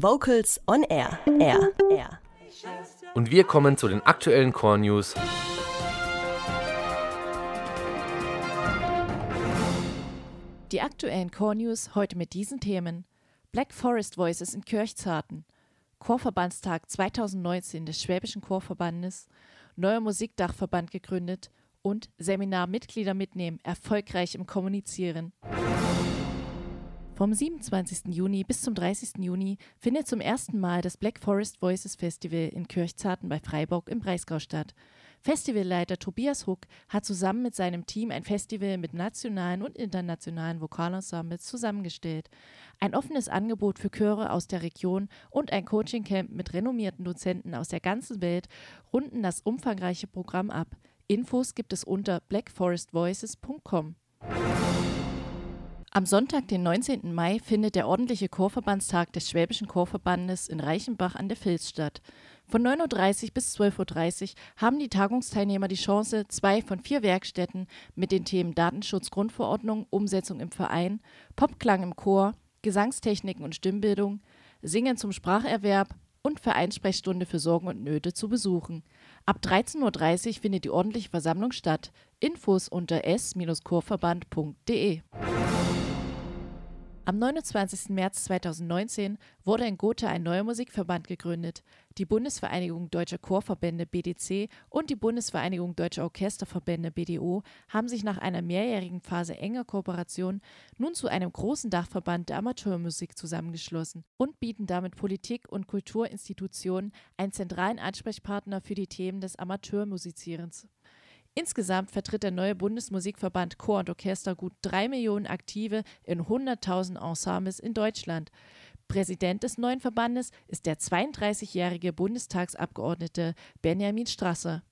Vocals on Air. Air. Air. Und wir kommen zu den aktuellen Core News. Die aktuellen Core News heute mit diesen Themen. Black Forest Voices in Kirchzarten. Chorverbandstag 2019 des Schwäbischen Chorverbandes. Neuer Musikdachverband gegründet und Seminar Mitglieder mitnehmen, erfolgreich im Kommunizieren. Vom 27. Juni bis zum 30. Juni findet zum ersten Mal das Black Forest Voices Festival in Kirchzarten bei Freiburg im Breisgau statt. Festivalleiter Tobias Huck hat zusammen mit seinem Team ein Festival mit nationalen und internationalen Vokalensembles zusammengestellt. Ein offenes Angebot für Chöre aus der Region und ein Coachingcamp mit renommierten Dozenten aus der ganzen Welt runden das umfangreiche Programm ab. Infos gibt es unter blackforestvoices.com. Am Sonntag, den 19. Mai, findet der ordentliche Chorverbandstag des Schwäbischen Chorverbandes in Reichenbach an der Vils statt. Von 9.30 Uhr bis 12.30 Uhr haben die Tagungsteilnehmer die Chance, zwei von vier Werkstätten mit den Themen Datenschutzgrundverordnung, Umsetzung im Verein, Popklang im Chor, Gesangstechniken und Stimmbildung, Singen zum Spracherwerb und Vereinssprechstunde für Sorgen und Nöte zu besuchen. Ab 13.30 Uhr findet die ordentliche Versammlung statt. Infos unter s-chorverband.de. Am 29. März 2019 wurde in Gotha ein neuer Musikverband gegründet. Die Bundesvereinigung Deutscher Chorverbände BDC und die Bundesvereinigung Deutscher Orchesterverbände BDO haben sich nach einer mehrjährigen Phase enger Kooperation nun zu einem großen Dachverband der Amateurmusik zusammengeschlossen und bieten damit Politik und Kulturinstitutionen einen zentralen Ansprechpartner für die Themen des Amateurmusizierens. Insgesamt vertritt der neue Bundesmusikverband Chor und Orchester gut drei Millionen Aktive in 100.000 Ensembles in Deutschland. Präsident des neuen Verbandes ist der 32-jährige Bundestagsabgeordnete Benjamin Strasser.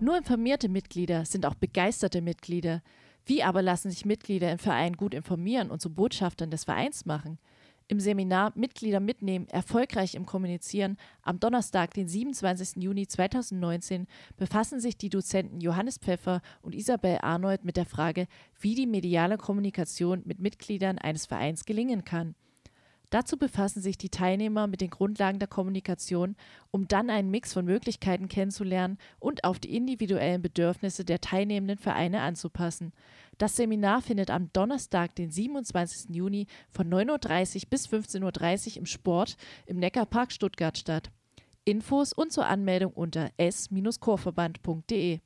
Nur informierte Mitglieder sind auch begeisterte Mitglieder. Wie aber lassen sich Mitglieder im Verein gut informieren und zu Botschaftern des Vereins machen? Im Seminar Mitglieder mitnehmen, erfolgreich im Kommunizieren am Donnerstag, den 27. Juni 2019, befassen sich die Dozenten Johannes Pfeffer und Isabel Arnold mit der Frage, wie die mediale Kommunikation mit Mitgliedern eines Vereins gelingen kann. Dazu befassen sich die Teilnehmer mit den Grundlagen der Kommunikation, um dann einen Mix von Möglichkeiten kennenzulernen und auf die individuellen Bedürfnisse der teilnehmenden Vereine anzupassen. Das Seminar findet am Donnerstag, den 27. Juni von 9.30 Uhr bis 15.30 Uhr im Sport im Neckarpark Stuttgart statt. Infos und zur Anmeldung unter s-chorverband.de.